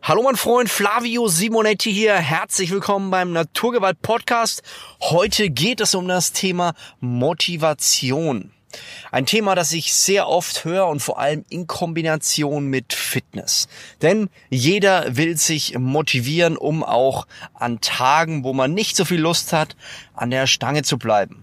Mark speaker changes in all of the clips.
Speaker 1: Hallo mein Freund Flavio Simonetti hier. Herzlich willkommen beim Naturgewalt Podcast. Heute geht es um das Thema Motivation. Ein Thema, das ich sehr oft höre und vor allem in Kombination mit Fitness. Denn jeder will sich motivieren, um auch an Tagen, wo man nicht so viel Lust hat, an der Stange zu bleiben.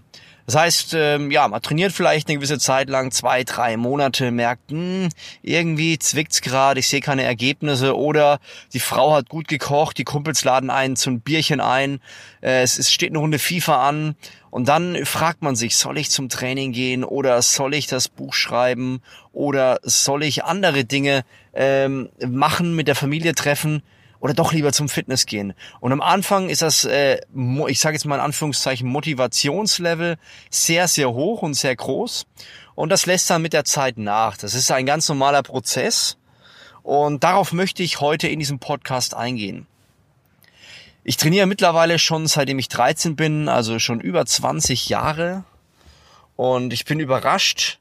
Speaker 1: Das heißt, ähm, ja, man trainiert vielleicht eine gewisse Zeit lang, zwei, drei Monate, merkt, hm, irgendwie zwickt's gerade, ich sehe keine Ergebnisse. Oder die Frau hat gut gekocht, die Kumpels laden einen zum Bierchen ein, äh, es, es steht eine Runde FIFA an. Und dann fragt man sich, soll ich zum Training gehen oder soll ich das Buch schreiben oder soll ich andere Dinge ähm, machen, mit der Familie treffen? Oder doch lieber zum Fitness gehen. Und am Anfang ist das, äh, ich sage jetzt mal in Anführungszeichen, Motivationslevel sehr, sehr hoch und sehr groß. Und das lässt dann mit der Zeit nach. Das ist ein ganz normaler Prozess. Und darauf möchte ich heute in diesem Podcast eingehen. Ich trainiere mittlerweile schon seitdem ich 13 bin, also schon über 20 Jahre. Und ich bin überrascht,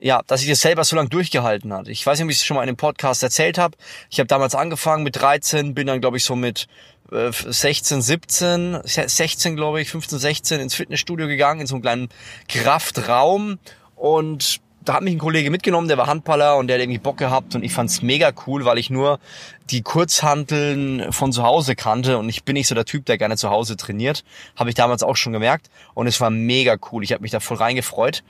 Speaker 1: ja, dass ich das selber so lange durchgehalten hat. Ich weiß nicht, ob ich es schon mal in einem Podcast erzählt habe. Ich habe damals angefangen mit 13, bin dann, glaube ich, so mit 16, 17, 16, glaube ich, 15, 16 ins Fitnessstudio gegangen, in so einen kleinen Kraftraum. Und da hat mich ein Kollege mitgenommen, der war Handballer und der hat irgendwie Bock gehabt und ich fand's mega cool, weil ich nur die Kurzhanteln von zu Hause kannte und ich bin nicht so der Typ, der gerne zu Hause trainiert. Habe ich damals auch schon gemerkt und es war mega cool. Ich habe mich da voll reingefreut.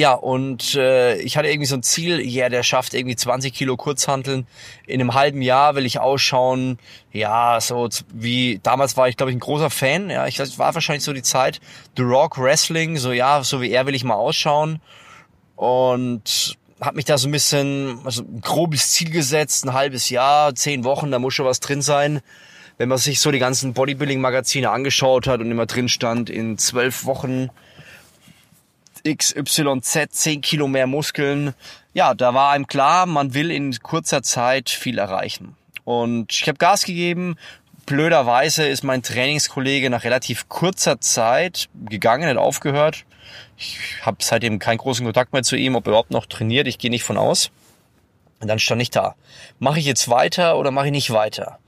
Speaker 1: Ja, und äh, ich hatte irgendwie so ein Ziel, ja, der schafft irgendwie 20 Kilo Kurzhanteln. In einem halben Jahr will ich ausschauen, ja, so wie, damals war ich, glaube ich, ein großer Fan, ja, ich das war wahrscheinlich so die Zeit, The Rock Wrestling, so ja, so wie er will ich mal ausschauen. Und habe mich da so ein bisschen, also ein grobes Ziel gesetzt, ein halbes Jahr, zehn Wochen, da muss schon was drin sein. Wenn man sich so die ganzen Bodybuilding-Magazine angeschaut hat und immer drin stand, in zwölf Wochen XYZ 10 Kilo mehr Muskeln. Ja, da war einem klar, man will in kurzer Zeit viel erreichen. Und ich habe Gas gegeben. Blöderweise ist mein Trainingskollege nach relativ kurzer Zeit gegangen, hat aufgehört. Ich habe seitdem keinen großen Kontakt mehr zu ihm, ob er überhaupt noch trainiert. Ich gehe nicht von aus. Und dann stand ich da. Mache ich jetzt weiter oder mache ich nicht weiter?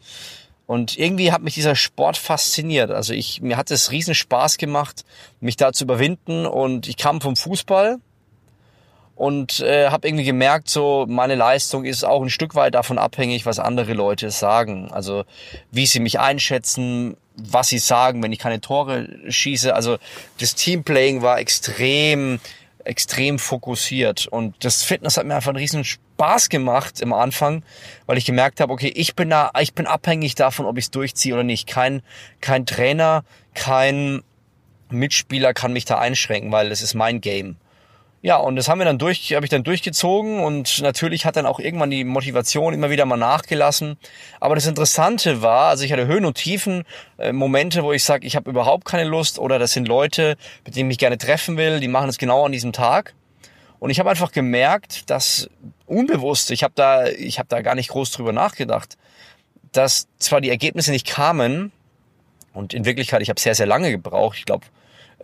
Speaker 1: Und irgendwie hat mich dieser Sport fasziniert. Also ich, mir hat es riesen Spaß gemacht, mich da zu überwinden. Und ich kam vom Fußball und äh, habe irgendwie gemerkt, so meine Leistung ist auch ein Stück weit davon abhängig, was andere Leute sagen. Also wie sie mich einschätzen, was sie sagen, wenn ich keine Tore schieße. Also das Teamplaying war extrem extrem fokussiert. Und das Fitness hat mir einfach einen riesen Spaß gemacht im Anfang, weil ich gemerkt habe, okay, ich bin da, ich bin abhängig davon, ob ich es durchziehe oder nicht. Kein, kein Trainer, kein Mitspieler kann mich da einschränken, weil es ist mein Game. Ja, und das haben wir dann durch, habe ich dann durchgezogen und natürlich hat dann auch irgendwann die Motivation immer wieder mal nachgelassen. Aber das Interessante war, also ich hatte Höhen und Tiefen, äh, Momente, wo ich sage, ich habe überhaupt keine Lust oder das sind Leute, mit denen ich mich gerne treffen will, die machen es genau an diesem Tag. Und ich habe einfach gemerkt, dass unbewusst, ich habe da, ich habe da gar nicht groß drüber nachgedacht, dass zwar die Ergebnisse nicht kamen und in Wirklichkeit, ich habe sehr, sehr lange gebraucht, ich glaube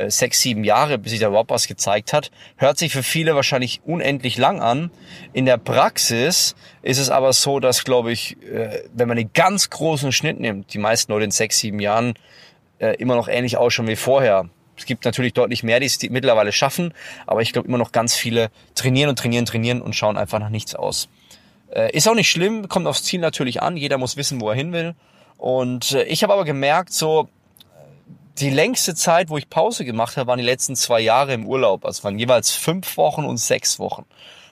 Speaker 1: sechs, sieben Jahre, bis sich da überhaupt was gezeigt hat. Hört sich für viele wahrscheinlich unendlich lang an. In der Praxis ist es aber so, dass, glaube ich, äh, wenn man einen ganz großen Schnitt nimmt, die meisten Leute in sechs, sieben Jahren äh, immer noch ähnlich ausschauen wie vorher. Es gibt natürlich deutlich mehr, die es mittlerweile schaffen, aber ich glaube immer noch ganz viele trainieren und trainieren, trainieren und schauen einfach nach nichts aus. Ist auch nicht schlimm, kommt aufs Ziel natürlich an, jeder muss wissen, wo er hin will. Und ich habe aber gemerkt, so die längste Zeit, wo ich Pause gemacht habe, waren die letzten zwei Jahre im Urlaub. Also waren jeweils fünf Wochen und sechs Wochen,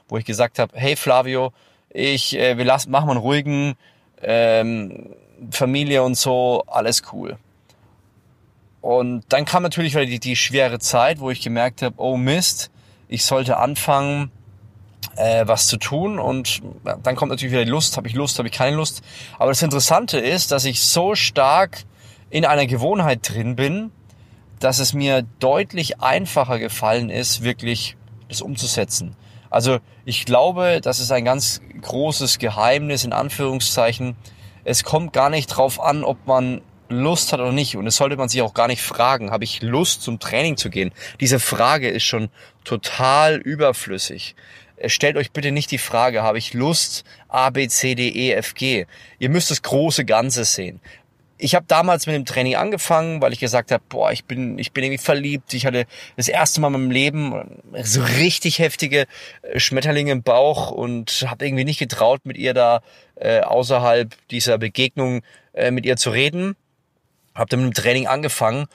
Speaker 1: wo ich gesagt habe, hey Flavio, ich, äh, wir lassen, machen wir einen ruhigen ähm, Familie und so, alles cool. Und dann kam natürlich wieder die, die schwere Zeit, wo ich gemerkt habe, oh Mist, ich sollte anfangen, äh, was zu tun. Und dann kommt natürlich wieder die Lust, habe ich Lust, habe ich keine Lust. Aber das Interessante ist, dass ich so stark in einer Gewohnheit drin bin, dass es mir deutlich einfacher gefallen ist, wirklich das umzusetzen. Also ich glaube, das ist ein ganz großes Geheimnis in Anführungszeichen. Es kommt gar nicht drauf an, ob man Lust hat oder nicht. Und es sollte man sich auch gar nicht fragen, habe ich Lust zum Training zu gehen? Diese Frage ist schon total überflüssig. äh, stellt euch bitte nicht die Frage, habe ich Lust, A, B, C, D, E, F, G. Ihr müsst das große Ganze sehen ich habe damals mit dem Training angefangen, weil ich gesagt habe, boah, ich bin, ich bin irgendwie verliebt. Ich hatte das erste Mal in meinem Leben so richtig heftige äh, Schmetterlinge im Bauch und habe irgendwie nicht getraut, mit ihr da äh, außerhalb dieser Begegnung äh, mit ihr zu reden. Habe dann mit dem Training angefangen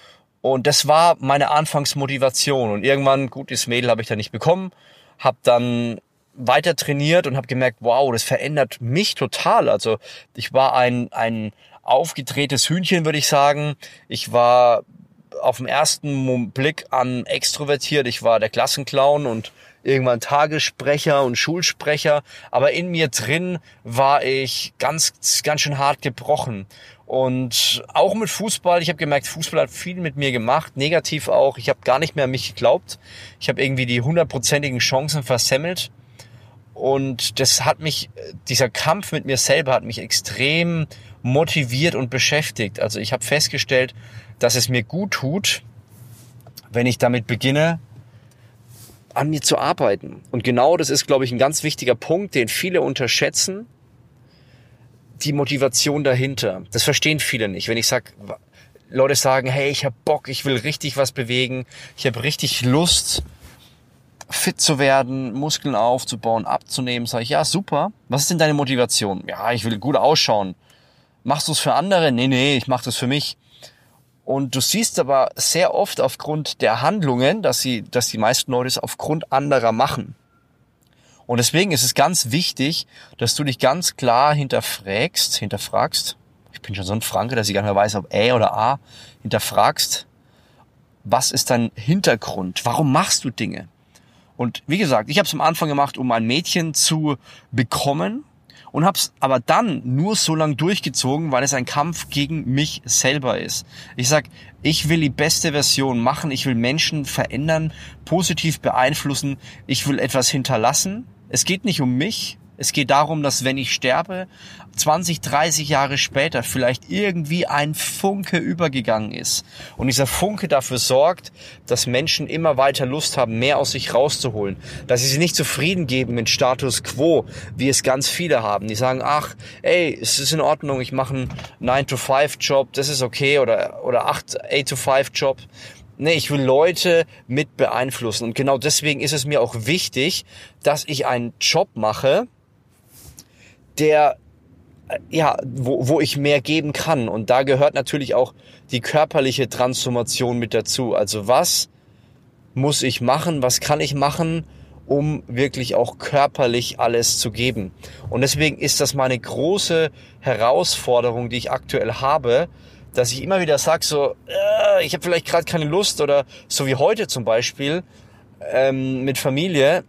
Speaker 1: und das war meine Anfangsmotivation. Und irgendwann, gut, das Mädel habe ich dann nicht bekommen, habe dann weiter trainiert und habe gemerkt, wow, das verändert mich total. Also ich war ein, ein aufgedrehtes Hühnchen, würde ich sagen. Ich war auf den ersten Blick an extrovertiert. Ich war der Klassenclown und irgendwann Tagessprecher und Schulsprecher. Aber in mir drin war ich ganz, ganz schön hart gebrochen. Und auch mit Fußball, ich habe gemerkt, Fußball hat viel mit mir gemacht, negativ auch. Ich habe gar nicht mehr an mich geglaubt. Ich habe irgendwie die hundertprozentigen Chancen versemmelt. Und das hat mich, dieser Kampf mit mir selber hat mich extrem motiviert und beschäftigt. Also ich habe festgestellt, dass es mir gut tut, wenn ich damit beginne, an mir zu arbeiten. Und genau das ist, glaube ich, ein ganz wichtiger Punkt, den viele unterschätzen. Die Motivation dahinter. Das verstehen viele nicht. Wenn ich sage, Leute sagen, hey, ich habe Bock, ich will richtig was bewegen, ich habe richtig Lust, fit zu werden, Muskeln aufzubauen, abzunehmen, sage ich, ja, super. Was ist denn deine Motivation? Ja, ich will gut ausschauen. Machst du es für andere? Nee, nee, ich mache das für mich. Und du siehst aber sehr oft aufgrund der Handlungen, dass sie, dass die meisten Leute es aufgrund anderer machen. Und deswegen ist es ganz wichtig, dass du dich ganz klar hinterfragst, hinterfragst. Ich bin schon so ein Franke, dass ich gar nicht mehr weiß, ob Ä oder A. Hinterfragst, was ist dein Hintergrund? Warum machst du Dinge? Und wie gesagt, ich habe es am Anfang gemacht, um ein Mädchen zu bekommen und hab's aber dann nur so lang durchgezogen, weil es ein Kampf gegen mich selber ist. Ich sag, ich will die beste Version machen, ich will Menschen verändern, positiv beeinflussen, ich will etwas hinterlassen. Es geht nicht um mich, es geht darum, dass wenn ich sterbe, 20, 30 Jahre später vielleicht irgendwie ein Funke übergegangen ist. Und dieser Funke dafür sorgt, dass Menschen immer weiter Lust haben, mehr aus sich rauszuholen. Dass sie sich nicht zufrieden geben mit Status Quo, wie es ganz viele haben. Die sagen, ach, ey, es ist in Ordnung, ich mache einen 9-to-5-Job, das ist okay, oder, oder 8-to-5-Job. Nee, ich will Leute mit beeinflussen. Und genau deswegen ist es mir auch wichtig, dass ich einen Job mache, der äh, ja, wo, wo ich mehr geben kann. Und da gehört natürlich auch die körperliche Transformation mit dazu. Also was muss ich machen, was kann ich machen, um wirklich auch körperlich alles zu geben. Und deswegen ist das meine große Herausforderung, die ich aktuell habe, dass ich immer wieder sage, so, äh, ich habe vielleicht gerade keine Lust oder so wie heute zum Beispiel ähm, mit Familie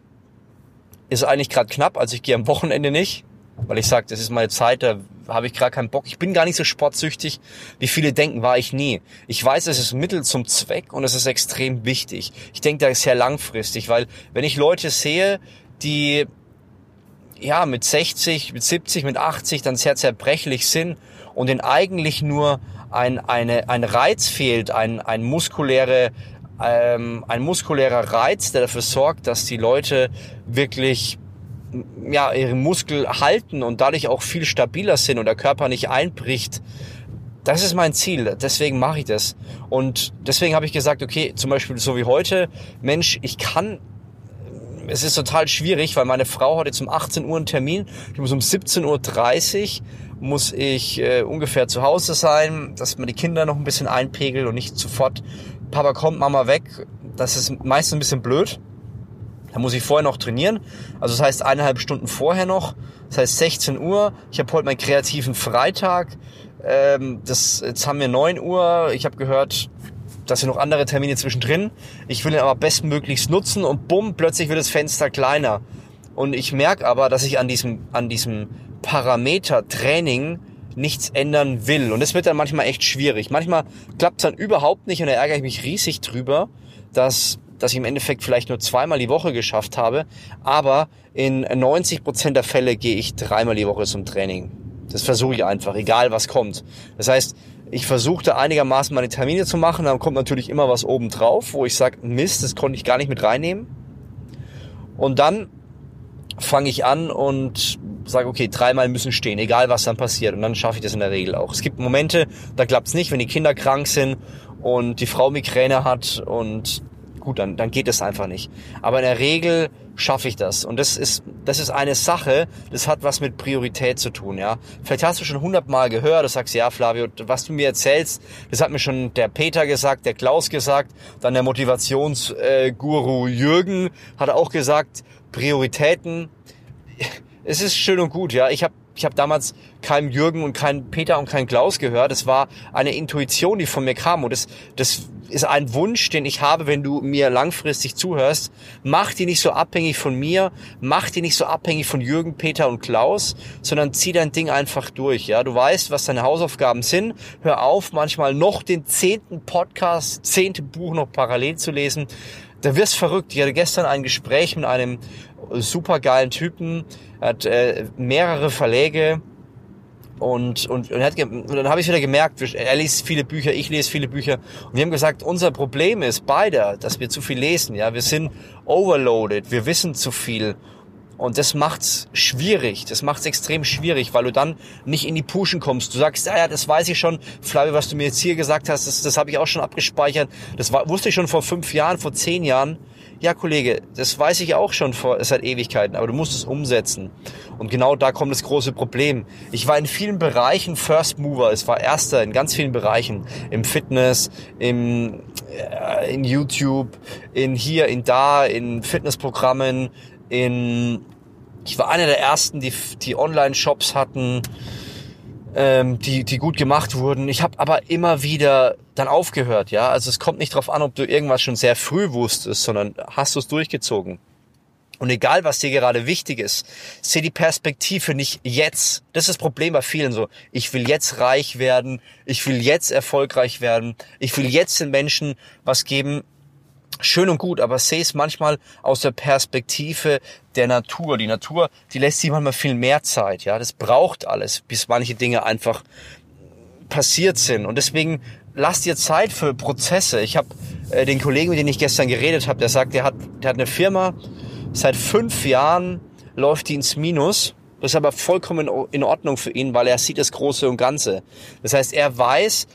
Speaker 1: ist eigentlich gerade knapp, also ich gehe am Wochenende nicht, weil ich sage, das ist meine Zeit, da habe ich gerade keinen Bock. Ich bin gar nicht so sportsüchtig, wie viele denken, war ich nie. Ich weiß, es ist Mittel zum Zweck und es ist extrem wichtig. Ich denke, da ist sehr langfristig, weil wenn ich Leute sehe, die ja mit 60, mit 70, mit 80 dann sehr zerbrechlich sind und denen eigentlich nur ein, eine, ein Reiz fehlt, ein, ein muskuläre ähm, ein muskulärer Reiz, der dafür sorgt, dass die Leute wirklich ja, ihre Muskel halten und dadurch auch viel stabiler sind und der Körper nicht einbricht. Das ist mein Ziel, deswegen mache ich das. Und deswegen habe ich gesagt, okay, zum Beispiel so wie heute, Mensch, ich kann, es ist total schwierig, weil meine Frau hatte zum 18 Uhr einen Termin, die muss um 17.30 Uhr muss ich äh, ungefähr zu Hause sein, dass man die Kinder noch ein bisschen einpegelt und nicht sofort, Papa kommt, Mama weg. Das ist meistens ein bisschen blöd. Da muss ich vorher noch trainieren. Also das heißt eineinhalb Stunden vorher noch. Das heißt 16 Uhr. Ich habe heute meinen kreativen Freitag. Ähm, das, jetzt haben wir 9 Uhr. Ich habe gehört, dass sind noch andere Termine zwischendrin. Ich will ihn aber bestmöglichst nutzen und bumm, plötzlich wird das Fenster kleiner. Und ich merke aber, dass ich an diesem, an diesem Parameter Training nichts ändern will. Und das wird dann manchmal echt schwierig. Manchmal klappt es dann überhaupt nicht und da ärgere ich mich riesig drüber, dass dass ich im Endeffekt vielleicht nur zweimal die Woche geschafft habe, aber in 90 Prozent der Fälle gehe ich dreimal die Woche zum Training. Das versuche ich einfach, egal was kommt. Das heißt, ich versuchte einigermaßen meine Termine zu machen, dann kommt natürlich immer was oben drauf, wo ich sage, Mist, das konnte ich gar nicht mit reinnehmen. Und dann fange ich an und sage, okay, dreimal müssen stehen, egal was dann passiert. Und dann schaffe ich das in der Regel auch. Es gibt Momente, da klappt's nicht, wenn die Kinder krank sind und die Frau Migräne hat und gut, dann, dann geht es einfach nicht. Aber in der Regel schaffe ich das. Und das ist, das ist eine Sache, das hat was mit Priorität zu tun, ja. Vielleicht hast du schon hundertmal gehört, du sagst, ja, Flavio, was du mir erzählst, das hat mir schon der Peter gesagt, der Klaus gesagt, dann der Motivationsguru Jürgen hat auch gesagt, Prioritäten. Es ist schön und gut, ja. Ich habe ich hab damals keinem Jürgen und keinen Peter und keinen Klaus gehört. Es war eine Intuition, die von mir kam. Und das, das ist ein Wunsch, den ich habe, wenn du mir langfristig zuhörst. Mach die nicht so abhängig von mir, mach die nicht so abhängig von Jürgen, Peter und Klaus, sondern zieh dein Ding einfach durch. Ja, du weißt, was deine Hausaufgaben sind. Hör auf, manchmal noch den zehnten Podcast, zehnte Buch noch parallel zu lesen. Da wirst verrückt. Ich hatte gestern ein Gespräch mit einem supergeilen Typen, hat äh, mehrere Verläge und, und, und, hat, und dann habe ich wieder gemerkt, er liest viele Bücher, ich lese viele Bücher. Und wir haben gesagt, unser Problem ist beide, dass wir zu viel lesen. Ja, wir sind overloaded, wir wissen zu viel. Und das macht's schwierig. Das macht's extrem schwierig, weil du dann nicht in die Puschen kommst. Du sagst, ja, das weiß ich schon. Flavio, was du mir jetzt hier gesagt hast, das, das habe ich auch schon abgespeichert. Das war, wusste ich schon vor fünf Jahren, vor zehn Jahren ja Kollege, das weiß ich auch schon vor, seit Ewigkeiten, aber du musst es umsetzen. Und genau da kommt das große Problem. Ich war in vielen Bereichen First Mover, es war Erster in ganz vielen Bereichen. Im Fitness, im, äh, in YouTube, in hier, in da, in Fitnessprogrammen, in, ich war einer der Ersten, die, die Online-Shops hatten, ähm, die, die gut gemacht wurden. Ich habe aber immer wieder dann aufgehört, ja. Also es kommt nicht darauf an, ob du irgendwas schon sehr früh wusstest, sondern hast du es durchgezogen. Und egal, was dir gerade wichtig ist, seh die Perspektive nicht jetzt. Das ist das Problem bei vielen so. Ich will jetzt reich werden, ich will jetzt erfolgreich werden, ich will jetzt den Menschen was geben schön und gut, aber sehe es manchmal aus der Perspektive der Natur. Die Natur, die lässt sich manchmal viel mehr Zeit, ja. Das braucht alles, bis manche Dinge einfach passiert sind. Und deswegen lass dir Zeit für Prozesse. Ich habe äh, den Kollegen, mit dem ich gestern geredet habe, der sagt, der hat, der hat eine Firma, seit fünf Jahren läuft die ins Minus. Das ist aber vollkommen in Ordnung für ihn, weil er sieht das Große und Ganze. Das heißt, er weiß,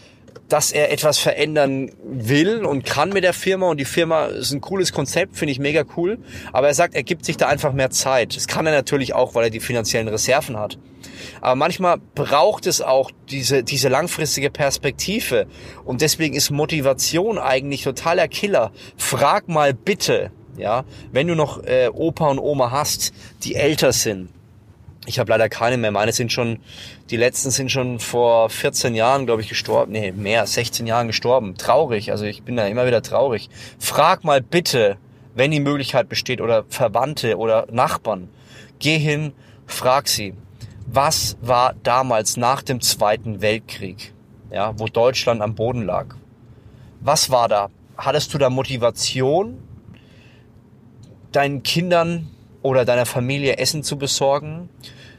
Speaker 1: dass er etwas verändern will und kann mit der Firma und die Firma ist ein cooles Konzept, finde ich mega cool. Aber er sagt, er gibt sich da einfach mehr Zeit. Das kann er natürlich auch, weil er die finanziellen Reserven hat. Aber manchmal braucht es auch diese, diese langfristige Perspektive. Und deswegen ist Motivation eigentlich totaler Killer. Frag mal bitte, ja, wenn du noch äh, Opa und Oma hast, die älter sind, ich habe leider keine mehr. Meine sind schon, die letzten sind schon vor 14 Jahren, glaube ich, gestorben. Nee, mehr, 16 Jahren gestorben. Traurig, also ich bin da immer wieder traurig. Frag mal bitte, wenn die Möglichkeit besteht, oder Verwandte oder Nachbarn, geh hin, frag sie, was war damals nach dem Zweiten Weltkrieg, ja, wo Deutschland am Boden lag? Was war da? Hattest du da Motivation, deinen Kindern oder deiner Familie Essen zu besorgen?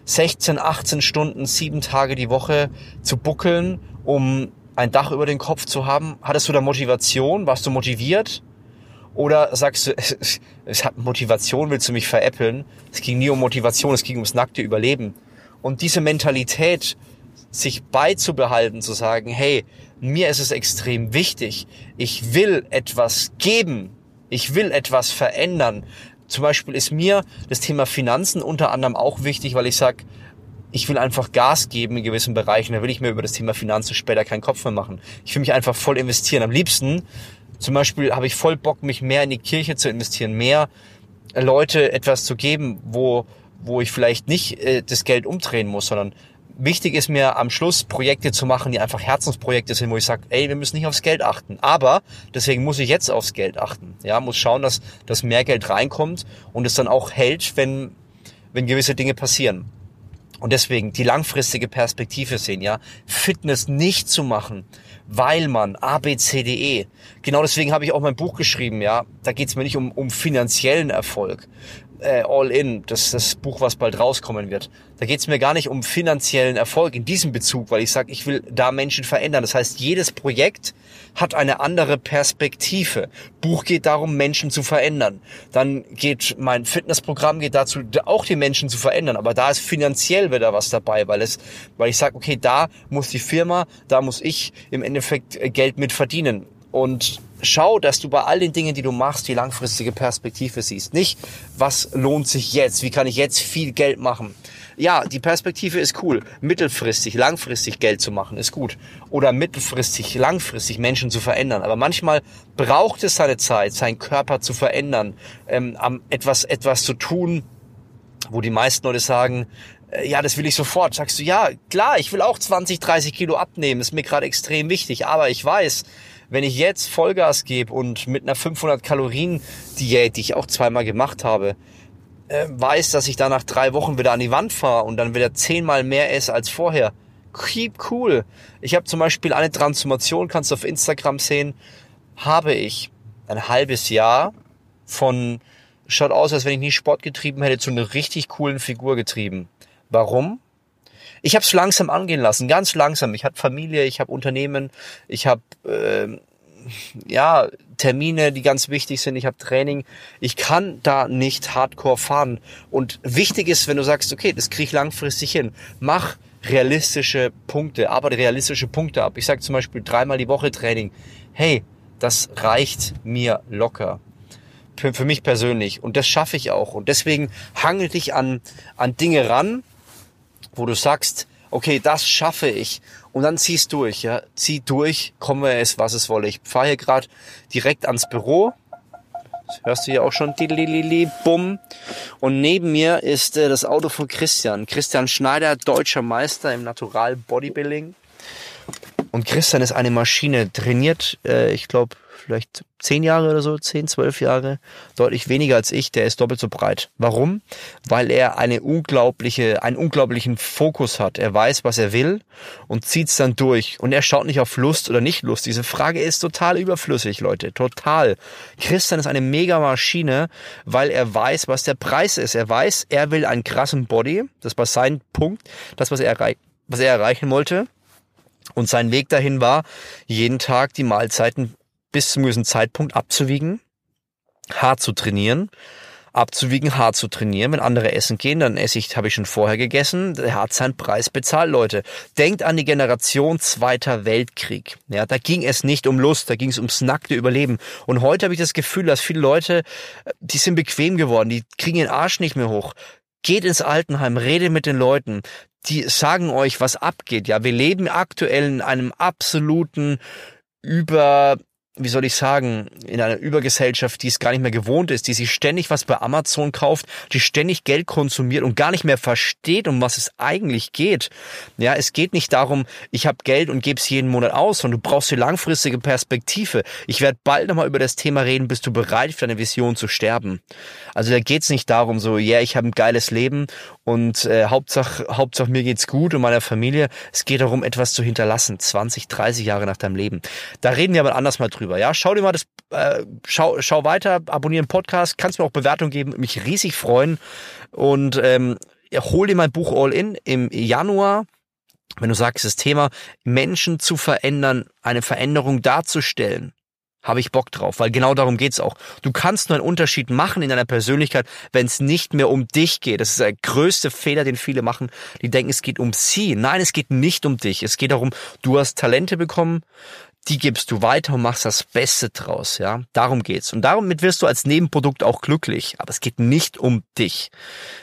Speaker 1: 16, 18 Stunden, sieben Tage die Woche zu buckeln, um ein Dach über den Kopf zu haben? Hattest du da Motivation? Warst du motiviert? Oder sagst du, es hat Motivation, willst du mich veräppeln? Es ging nie um Motivation, es ging ums nackte Überleben. Und diese Mentalität, sich beizubehalten, zu sagen, hey, mir ist es extrem wichtig, ich will etwas geben, ich will etwas verändern, zum Beispiel ist mir das Thema Finanzen unter anderem auch wichtig, weil ich sage, ich will einfach Gas geben in gewissen Bereichen. Da will ich mir über das Thema Finanzen später keinen Kopf mehr machen. Ich will mich einfach voll investieren. Am liebsten, zum Beispiel, habe ich voll Bock, mich mehr in die Kirche zu investieren, mehr Leute etwas zu geben, wo, wo ich vielleicht nicht äh, das Geld umdrehen muss, sondern wichtig ist mir am Schluss Projekte zu machen, die einfach Herzensprojekte sind, wo ich sage, ey, wir müssen nicht aufs Geld achten. Aber deswegen muss ich jetzt aufs Geld achten. Ja, muss schauen, dass, dass mehr Geld reinkommt und es dann auch hält, wenn, wenn gewisse Dinge passieren. Und deswegen die langfristige Perspektive sehen, ja, Fitness nicht zu machen, weil man A, B, C, D, E. Genau deswegen habe ich auch mein Buch geschrieben, ja. Da geht es mir nicht um, um finanziellen Erfolg. äh, All In, das das Buch, was bald rauskommen wird. Da geht es mir gar nicht um finanziellen Erfolg in diesem Bezug, weil ich sage, ich will da Menschen verändern. Das heißt, jedes Projekt hat eine andere Perspektive. Buch geht darum, Menschen zu verändern. Dann geht mein Fitnessprogramm geht dazu, auch die Menschen zu verändern. Aber da ist finanziell wieder was dabei, weil es, weil ich sage, okay, da muss die Firma, da muss ich im Endeffekt äh, Geld mit verdienen. Und schau, dass du bei all den Dingen, die du machst, die langfristige Perspektive siehst. Nicht, was lohnt sich jetzt? Wie kann ich jetzt viel Geld machen? Ja, die Perspektive ist cool. Mittelfristig, langfristig Geld zu machen ist gut. Oder mittelfristig, langfristig Menschen zu verändern. Aber manchmal braucht es seine Zeit, seinen Körper zu verändern, ähm, etwas, etwas zu tun, wo die meisten Leute sagen, äh, ja, das will ich sofort. Sagst du, ja, klar, ich will auch 20, 30 Kilo abnehmen, ist mir gerade extrem wichtig. Aber ich weiß, wenn ich jetzt Vollgas gebe und mit einer 500 Kalorien Diät, die ich auch zweimal gemacht habe, äh, weiß, dass ich da nach drei Wochen wieder an die Wand fahre und dann wieder zehnmal mehr esse als vorher. Keep cool. Ich habe zum Beispiel eine Transformation, kannst du auf Instagram sehen, habe ich ein halbes Jahr von schaut aus, als wenn ich nie Sport getrieben hätte, zu einer richtig coolen Figur getrieben. Warum? Ich habe es langsam angehen lassen, ganz langsam. Ich habe Familie, ich habe Unternehmen, ich habe äh, ja Termine, die ganz wichtig sind. Ich habe Training. Ich kann da nicht Hardcore fahren. Und wichtig ist, wenn du sagst, okay, das kriege ich langfristig hin, mach realistische Punkte, arbeite realistische Punkte ab. Ich sage zum Beispiel dreimal die Woche Training. Hey, das reicht mir locker für, für mich persönlich und das schaffe ich auch und deswegen hangel dich an an Dinge ran, wo du sagst, okay, das schaffe ich. Und dann ziehst durch, ja. Zieh durch, komme es, was es wolle. Ich fahre hier gerade direkt ans Büro. Das hörst du hier auch schon. Bumm. Und neben mir ist äh, das Auto von Christian. Christian Schneider, deutscher Meister im Natural Bodybuilding. Und Christian ist eine Maschine, trainiert, äh, ich glaube, vielleicht zehn Jahre oder so, zehn, zwölf Jahre, deutlich weniger als ich, der ist doppelt so breit. Warum? Weil er eine unglaubliche, einen unglaublichen Fokus hat. Er weiß, was er will und zieht's dann durch. Und er schaut nicht auf Lust oder nicht Lust. Diese Frage ist total überflüssig, Leute. Total. Christian ist eine mega Maschine, weil er weiß, was der Preis ist. Er weiß, er will einen krassen Body. Das war sein Punkt. Das, was er, was er erreichen wollte. Und sein Weg dahin war, jeden Tag die Mahlzeiten bis zum gewissen Zeitpunkt abzuwiegen, hart zu trainieren, abzuwiegen, hart zu trainieren. Wenn andere essen gehen, dann esse ich, habe ich schon vorher gegessen. Er hat seinen Preis bezahlt, Leute. Denkt an die Generation Zweiter Weltkrieg. Ja, da ging es nicht um Lust, da ging es ums nackte Überleben. Und heute habe ich das Gefühl, dass viele Leute, die sind bequem geworden, die kriegen den Arsch nicht mehr hoch. Geht ins Altenheim, redet mit den Leuten. Die sagen euch, was abgeht. Ja, wir leben aktuell in einem absoluten über wie soll ich sagen, in einer Übergesellschaft, die es gar nicht mehr gewohnt ist, die sich ständig was bei Amazon kauft, die ständig Geld konsumiert und gar nicht mehr versteht, um was es eigentlich geht. Ja, es geht nicht darum, ich habe Geld und gebe es jeden Monat aus, sondern du brauchst die langfristige Perspektive. Ich werde bald nochmal über das Thema reden, bist du bereit für deine Vision zu sterben. Also da geht es nicht darum, so, ja, yeah, ich habe ein geiles Leben und äh, Hauptsache, Hauptsache mir geht's gut und meiner Familie. Es geht darum, etwas zu hinterlassen, 20, 30 Jahre nach deinem Leben. Da reden wir aber anders mal drüber. Ja, schau dir mal das, äh, schau, schau weiter, abonniere den Podcast, kannst mir auch Bewertung geben, mich riesig freuen und ähm, hol dir mein Buch All In im Januar. Wenn du sagst, das Thema Menschen zu verändern, eine Veränderung darzustellen, habe ich Bock drauf, weil genau darum geht's auch. Du kannst nur einen Unterschied machen in deiner Persönlichkeit, wenn es nicht mehr um dich geht. Das ist der größte Fehler, den viele machen. Die denken, es geht um sie. Nein, es geht nicht um dich. Es geht darum, du hast Talente bekommen, die gibst du weiter und machst das Beste draus, ja. Darum geht's. Und damit wirst du als Nebenprodukt auch glücklich. Aber es geht nicht um dich.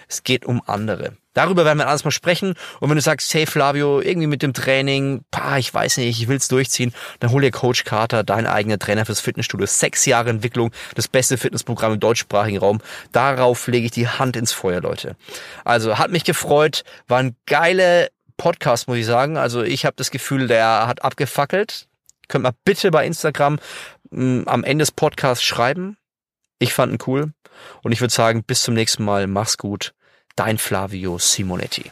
Speaker 1: Es geht um andere. Darüber werden wir alles mal sprechen. Und wenn du sagst, hey Flavio, irgendwie mit dem Training, pah, ich weiß nicht, ich will's durchziehen, dann hol dir Coach Carter, dein eigener Trainer fürs Fitnessstudio. Sechs Jahre Entwicklung, das beste Fitnessprogramm im deutschsprachigen Raum. Darauf lege ich die Hand ins Feuer, Leute. Also hat mich gefreut, war ein geile Podcast, muss ich sagen. Also ich habe das Gefühl, der hat abgefackelt. Könnt mal bitte bei Instagram mh, mm, am Ende des Podcasts schreiben. Ich fand ihn cool. Und ich würde sagen, bis zum nächsten Mal. Mach's gut. Dein Flavio Simonetti.